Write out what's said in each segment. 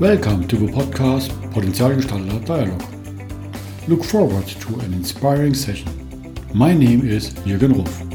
Welcome to the podcast Potenzialgestalter Dialog. Look forward to an inspiring session. My name is Jürgen Ruf.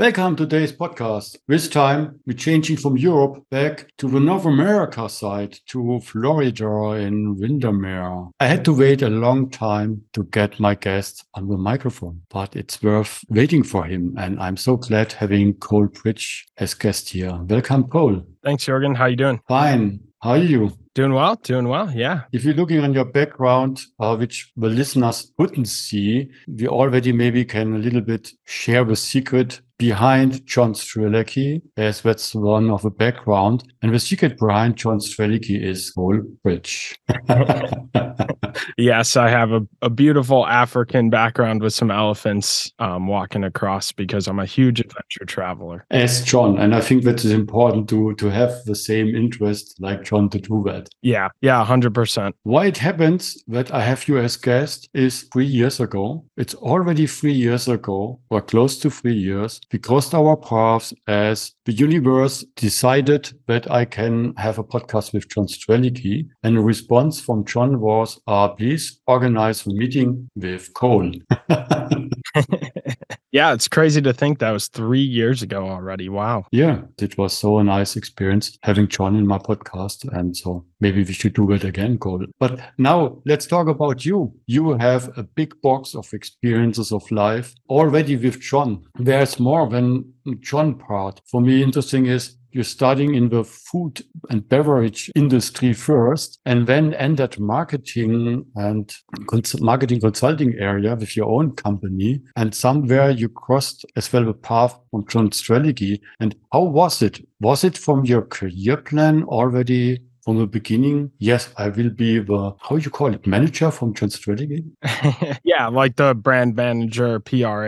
Welcome to today's podcast. This time we're changing from Europe back to the North America side to Florida in Windermere. I had to wait a long time to get my guest on the microphone, but it's worth waiting for him. And I'm so glad having Cole Bridge as guest here. Welcome, Cole. Thanks, Jorgen. How are you doing? Fine. How are you? Doing well, doing well. Yeah. If you're looking on your background, uh, which the listeners couldn't see, we already maybe can a little bit share the secret behind John Strelecky, as that's one of the background. And the secret behind John Strelecky is Cole Bridge. yes, I have a, a beautiful African background with some elephants um, walking across because I'm a huge adventure traveler. As John, and I think that is important to to have the same interest like John to do that. Yeah, yeah, hundred percent. Why it happens that I have you as guest is three years ago. It's already three years ago, or close to three years we crossed our paths as the universe decided that I can have a podcast with John Strelecky. And the response from John was, uh, please organize a meeting with Cole. yeah, it's crazy to think that was three years ago already. Wow. Yeah, it was so a nice experience having John in my podcast. And so maybe we should do it again, Cole. But now let's talk about you. You have a big box of experiences of life already with John. There's more than John part. For me, interesting is you're starting in the food and beverage industry first and then entered marketing and cons- marketing consulting area with your own company. And somewhere you crossed as well the path from John Strelecky. And how was it? Was it from your career plan already from the beginning, yes, I will be the how you call it manager from John Strelecky. yeah, like the brand manager, PR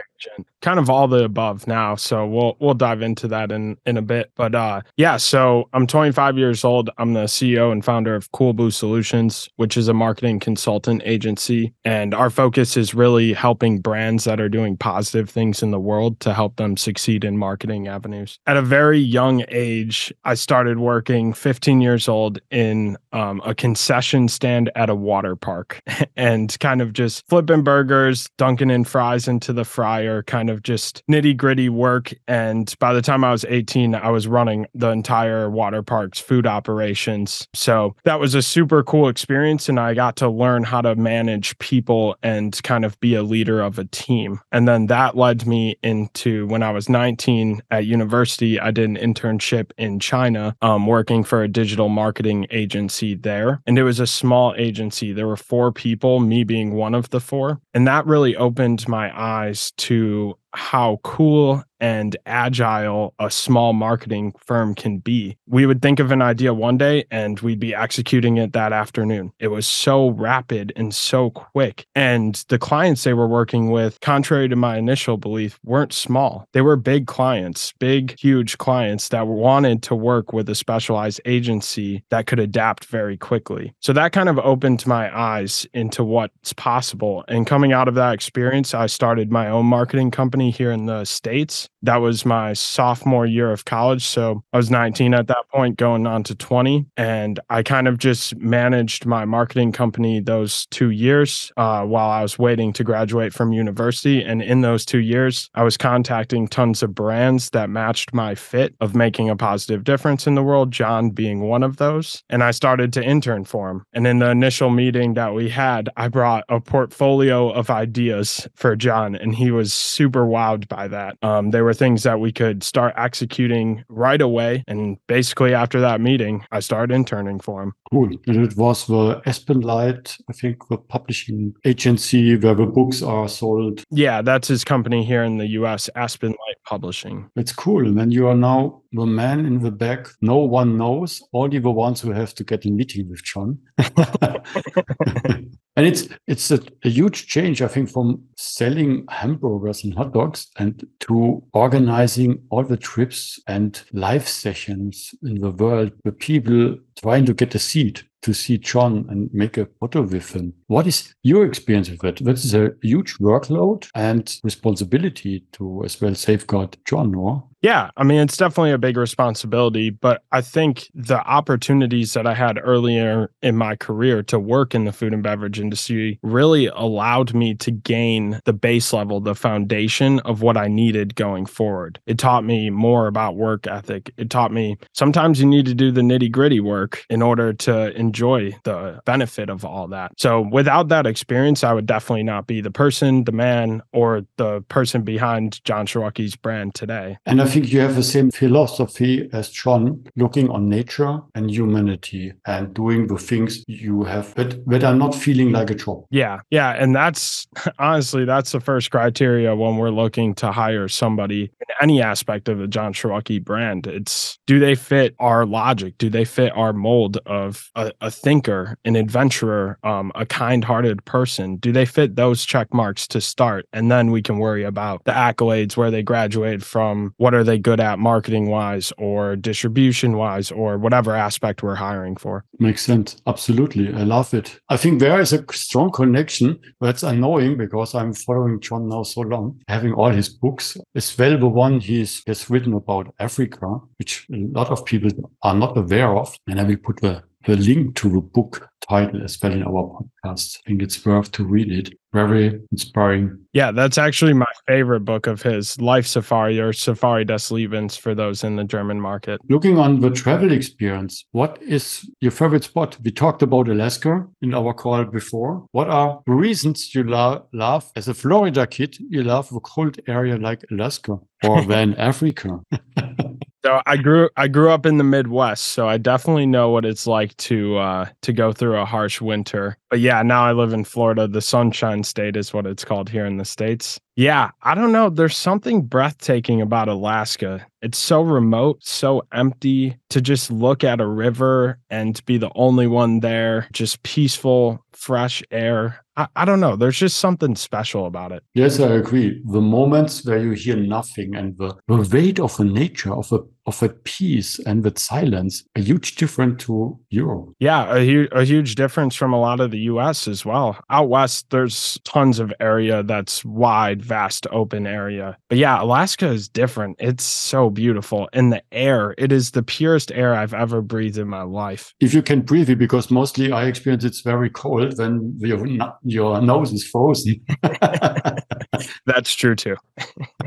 kind of all the above now. So we'll we'll dive into that in in a bit. But uh yeah, so I'm 25 years old. I'm the CEO and founder of Cool Blue Solutions, which is a marketing consultant agency. And our focus is really helping brands that are doing positive things in the world to help them succeed in marketing avenues. At a very young age, I started working 15 years old in um, a concession stand at a water park and kind of just flipping burgers, dunking in fries into the fryer, kind of of just nitty gritty work. And by the time I was 18, I was running the entire water park's food operations. So that was a super cool experience. And I got to learn how to manage people and kind of be a leader of a team. And then that led me into when I was 19 at university, I did an internship in China, um, working for a digital marketing agency there. And it was a small agency. There were four people, me being one of the four. And that really opened my eyes to to how cool and agile a small marketing firm can be. We would think of an idea one day and we'd be executing it that afternoon. It was so rapid and so quick. And the clients they were working with, contrary to my initial belief, weren't small. They were big clients, big, huge clients that wanted to work with a specialized agency that could adapt very quickly. So that kind of opened my eyes into what's possible. And coming out of that experience, I started my own marketing company here in the States that was my sophomore year of college. So I was 19 at that point, going on to 20. And I kind of just managed my marketing company those two years uh, while I was waiting to graduate from university. And in those two years, I was contacting tons of brands that matched my fit of making a positive difference in the world, John being one of those. And I started to intern for him. And in the initial meeting that we had, I brought a portfolio of ideas for John, and he was super wowed by that. Um, they were were things that we could start executing right away. And basically, after that meeting, I started interning for him. Cool. And it was the Aspenlight, I think, the publishing agency where the books are sold. Yeah, that's his company here in the US, Aspenlight Publishing. It's cool. And then you are now the man in the back. No one knows, only the ones who have to get a meeting with John. and it's it's a, a, huge change, I think, from selling hamburgers and hot dogs and to organizing all the trips and live sessions in the world where people trying to get a seat to see John and make a photo with him. What is your experience with it? is a huge workload and responsibility to as well safeguard John, or? Yeah, I mean, it's definitely a big responsibility, but I think the opportunities that I had earlier in my career to work in the food and beverage industry really allowed me to gain the base level, the foundation of what I needed going forward. It taught me more about work ethic. It taught me sometimes you need to do the nitty gritty work in order to enjoy the benefit of all that. So without that experience, I would definitely not be the person, the man, or the person behind John Strelecky's brand today. And I think you have the same philosophy as John, looking on nature and humanity and doing the things you have that, that are not feeling like a job. Yeah. Yeah. And that's honestly, that's the first criteria when we're looking to hire somebody in any aspect of the John Strelecky brand. It's do they fit our logic? Do they fit our mold of a, a thinker, an adventurer, um, a kind hearted person? Do they fit those check marks to start? And then we can worry about the accolades, where they graduated from, what are are they good at marketing wise or distribution wise or whatever aspect we're hiring for. Makes sense. Absolutely. I love it. I think there is a strong connection. That's annoying because I'm following John now so long, having all his books, as well the one he's has written about Africa, which a lot of people are not aware of. And I will put the the link to the book title as well in our podcast. I think it's worth to read it. Very inspiring. Yeah, that's actually my favorite book of his, Life Safari or Safari des Lebens for those in the German market. Looking on the travel experience, what is your favorite spot? We talked about Alaska in our call before. What are the reasons you lo- love, as a Florida kid, you love a cold area like Alaska or then Africa? So I grew I grew up in the Midwest, so I definitely know what it's like to uh, to go through a harsh winter. But yeah, now I live in Florida. The Sunshine State is what it's called here in the states. Yeah, I don't know. There's something breathtaking about Alaska. It's so remote, so empty to just look at a river and be the only one there, just peaceful, fresh air. I, I, don't know. There's just something special about it. Yes, I agree. The moments where you hear nothing and the, the weight of the nature of a of a peace and with silence, a huge difference to Europe. Yeah, a, hu- a huge difference from a lot of the US as well. Out west, there's tons of area that's wide, vast, open area. But yeah, Alaska is different. It's so beautiful. And the air, it is the purest air I've ever breathed in my life. If you can breathe it, because mostly I experience it's very cold when your, your nose is frozen. that's true too.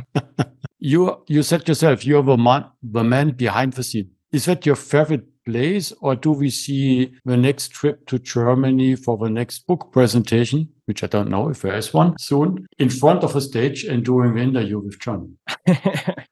you you said yourself you're the man the man behind the scene. Is that your favorite place, or do we see the next trip to Germany for the next book presentation? which I don't know if there is one soon, in front of a stage and doing the interview with John?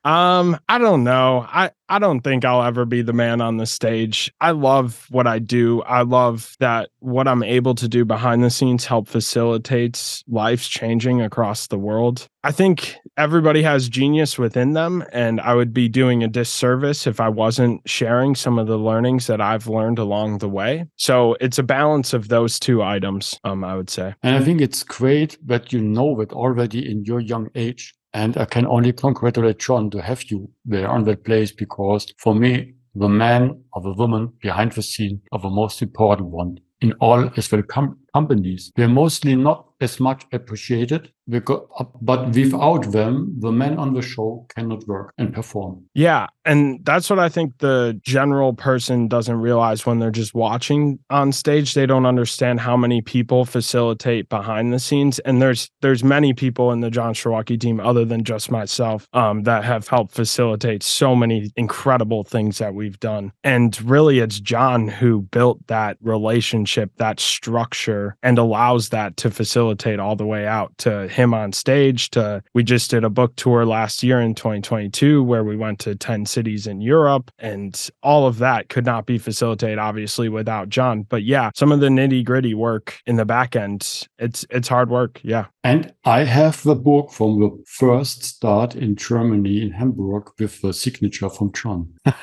um, I don't know. I, I don't think I'll ever be the man on the stage. I love what I do. I love that what I'm able to do behind the scenes help facilitates lives changing across the world. I think everybody has genius within them, and I would be doing a disservice if I wasn't sharing some of the learnings that I've learned along the way. So it's a balance of those two items, um, I would say. And I think it's great that you know it already in your young age. And I can only congratulate John to have you there on that place because for me, the man or the woman behind the scene are the most important one in all as well com- companies. They're mostly not as much appreciated because, but without them, the men on the show cannot work and perform. Yeah. And that's what I think the general person doesn't realize when they're just watching on stage. They don't understand how many people facilitate behind the scenes. And there's there's many people in the John Strelecky team other than just myself um, that have helped facilitate so many incredible things that we've done. And really it's John who built that relationship, that structure, and allows that to facilitate all the way out to him on stage to we just did a book tour last year in 2022 where we went to 10 cities in Europe and all of that could not be facilitated obviously without John. But yeah some of the nitty gritty work in the back end it's it's hard work. Yeah. And I have the book from the first start in Germany in Hamburg with the signature from John.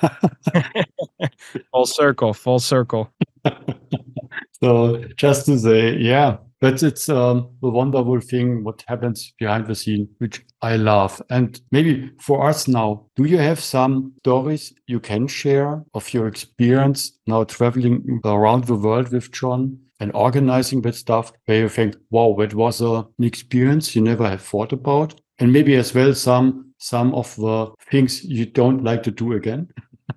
Full circle full circle. So just to say yeah but it's um, a wonderful thing what happens behind the scene, which I love. And maybe for us now, do you have some stories you can share of your experience now traveling around the world with John? and organizing that stuff where you think, wow, that was an experience you never had thought about. And maybe as well some some of the things you don't like to do again.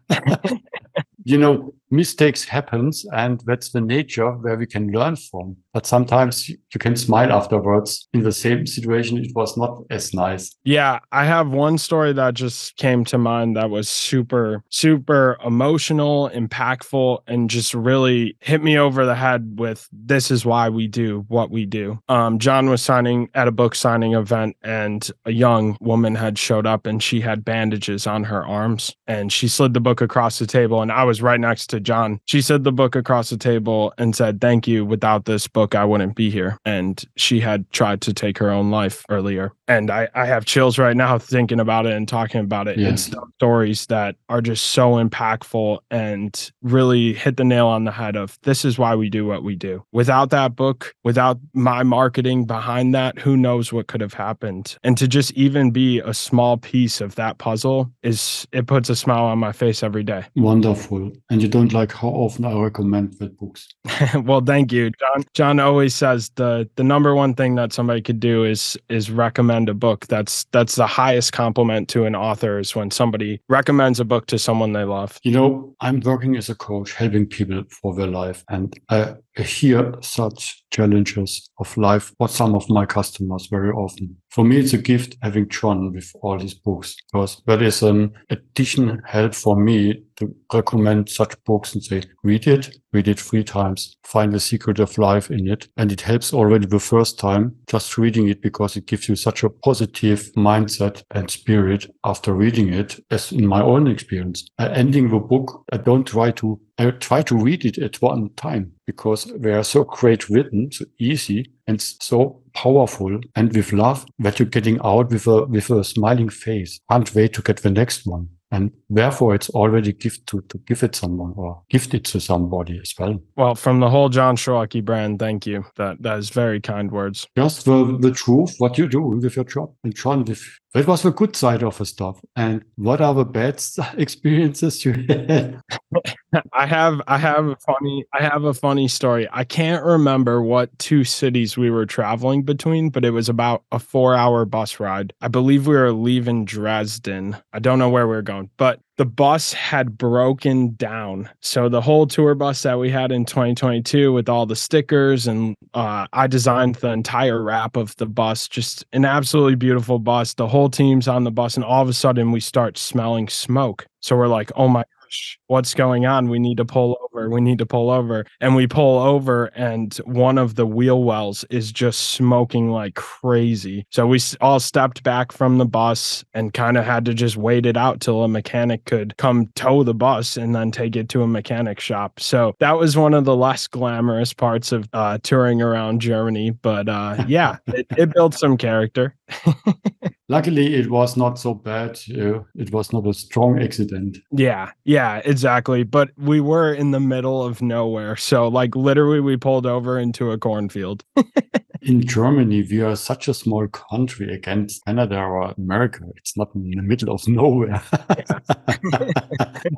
you know, mistakes happens and that's the nature where we can learn from. But sometimes you can smile afterwards. In the same situation it was not as nice. Yeah i have one story that just came to mind that was super super emotional impactful and just really hit me over the head with this is why we do what we do. Um, john was signing at a book signing event and a young woman had showed up and she had bandages on her arms and she slid the book across the table and i was right next to John. She said the book across the table and said, Thank you. Without this book, I wouldn't be here. And she had tried to take her own life earlier. And I, I have chills right now thinking about it and talking about it. It's stories that are just so impactful and really hit the nail on the head of this is why we do what we do. Without that book, without my marketing behind that, who knows what could have happened. And to just even be a small piece of that puzzle is it puts a smile on my face every day. Wonderful. And you don't like how often I recommend that books. well, thank you. John John always says the the number one thing that somebody could do is is recommend a book. That's that's the highest compliment to an author is when somebody recommends a book to someone they love. You know, I'm working as a coach helping people for their life and I hear such challenges of life for some of my customers very often. For me, it's a gift having John with all his books because that is an additional help for me to recommend such books and say, read it, read it three times, find the secret of life in it. And it helps already the first time just reading it because it gives you such a positive mindset and spirit after reading it as in my own experience. Uh, ending the book, I don't try to I try to read it at one time because they are so great written, so easy and so powerful and with love that you're getting out with a with a smiling face. Can't wait to get the next one. And therefore it's already gift to, to give it someone or gift it to somebody as well. Well, from the whole John Strelecky brand, thank you. That that is very kind words. Just the, the truth, what you do with your job. And John, with that was the good side of the stuff. And what are the bad experiences you had? I have I have a funny I have a funny story. I can't remember what two cities we were traveling between, but it was about a 4-hour bus ride. I believe we were leaving Dresden. I don't know where we were going, but the bus had broken down. So the whole tour bus that we had in 2022 with all the stickers and uh, I designed the entire wrap of the bus, just an absolutely beautiful bus. The whole team's on the bus and all of a sudden we start smelling smoke. So we're like, "Oh my gosh, what's going on? We need to pull over. We need to pull over." And we pull over and one of the wheel wells is just smoking like crazy. So we all stepped back from the bus and kind of had to just wait it out till a mechanic could come tow the bus and then take it to a mechanic shop. So that was one of the less glamorous parts of uh, touring around Germany. But uh, yeah, it, it built some character. Luckily, it was not so bad. Uh, it was not a strong accident. Yeah, yeah, exactly. But we were in the middle of nowhere. So, like, literally, we pulled over into a cornfield. in Germany, we are such a small country against Canada or America. It's not in the middle of nowhere.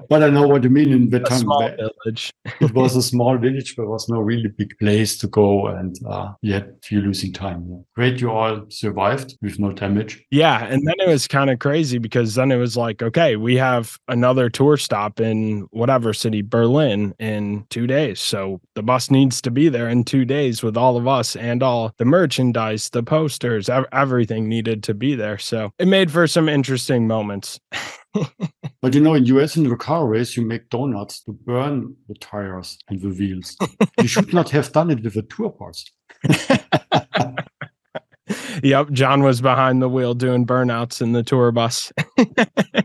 but I know what you mean in the a small village. it was a small village. But there was no really big place to go, and uh, yet you're losing time. Great, you all survived with no damage. Yeah, and then it was kind of crazy because then it was like, okay, we have another tour stop in whatever city, Berlin, in two days. So the bus needs to be there in two days with all of us and all the merchandise, the posters, everything needed to be there. So it made for some interesting moments. but you know, in US in the car race, you make donuts to burn the tires and the wheels. you should not have done it with the tour bus. yep, John was behind the wheel doing burnouts in the tour bus.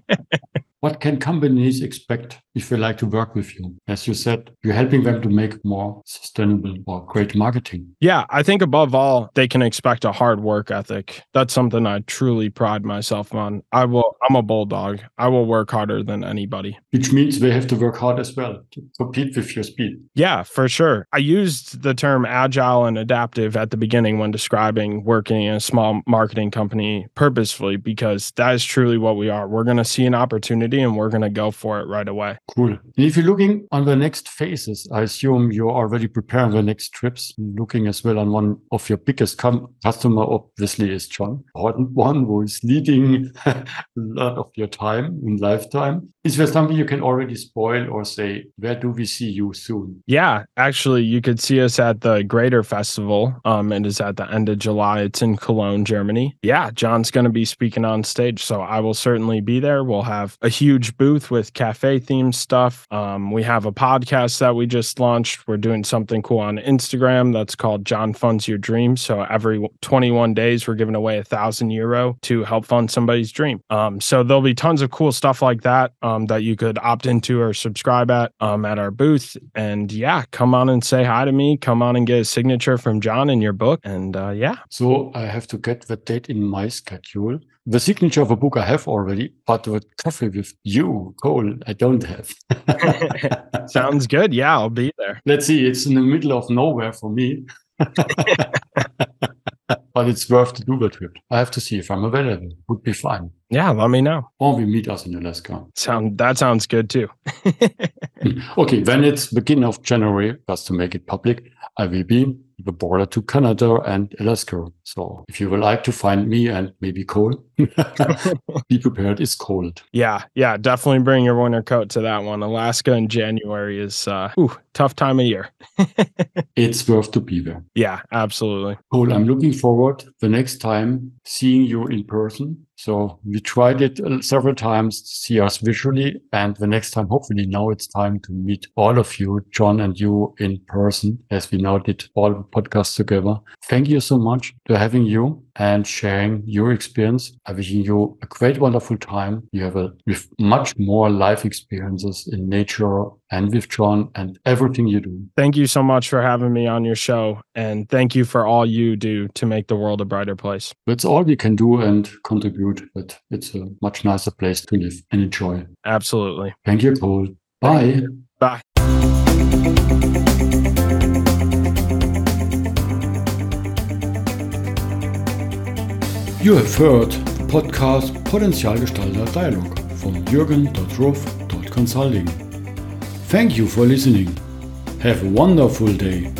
what can companies expect if they like to work with you? As you said, you're helping them to make more sustainable or great marketing. Yeah, I think above all, they can expect a hard work ethic. That's something I truly pride myself on. I will I'm a bulldog. I will work harder than anybody. Which means they have to work hard as well to compete with your speed. Yeah, for sure. I used the term agile and adaptive at the beginning when describing working in a small marketing company purposefully because that is truly what we are. We're going to see an opportunity and we're going to go for it right away. Cool. And if you're looking on the next phases, I assume you're already preparing the next trips, looking as well on one of your biggest com- customer, obviously, is John, one who is leading a lot of your time in lifetime. Is there something you can already spoil or say, where do we see you soon? Yeah, actually, you could see us at the Greator Festival. Um, it is at the end of July. It's in Cologne, Germany. Yeah, John's going to be speaking on stage, so I will certainly be there. We'll have a huge booth with cafe themed stuff. Um, we have a podcast that we just launched. We're doing something cool on Instagram that's called John Funds Your Dream. So every 21 days, we're giving away a thousand euro to help fund somebody's dream. Um, so there'll be tons of cool stuff like that um, that you could opt into or subscribe at um, at our booth. And yeah, come on and say hi to me. Come on and get a signature from John in your book. And uh, yeah. So I have to get the date in my schedule. The signature of a book I have already, but the coffee with you, Cole, I don't have. Sounds good. Yeah, I'll be there. Let's see. It's in the middle of nowhere for me. but it's worth to do the trip. I have to see if I'm available. Would be fine. Yeah, let me know. Or we meet us in Alaska. Sound that sounds good too. okay, when it's beginning of January, just to make it public, I will be the border to Canada and Alaska. So if you would like to find me and maybe Cole, be prepared. It's cold. Yeah, yeah, definitely bring your winter coat to that one. Alaska in January is uh ooh, tough time of year. it's worth to be there. Yeah, absolutely. Cool. I'm looking forward the next time seeing you in person so we tried it uh, several times to see us visually. And the next time, hopefully now it's time to meet all of you, John and you in person, as we now did all the podcasts together. Thank you so much for having you and sharing your experience. I wish you a great, wonderful time. You have a with much more life experiences in nature and with John and everything you do. Thank you so much for having me on your show. And thank you for all you do to make the world a brighter place. That's all we can do and contribute, but it's a much nicer place to live and enjoy. Absolutely. Thank you, Cole. Bye. You. Bye. You have heard the podcast Potenzialgestalter Dialog from Jürgen.Ruff.Consulting. Thank you for listening. Have a wonderful day.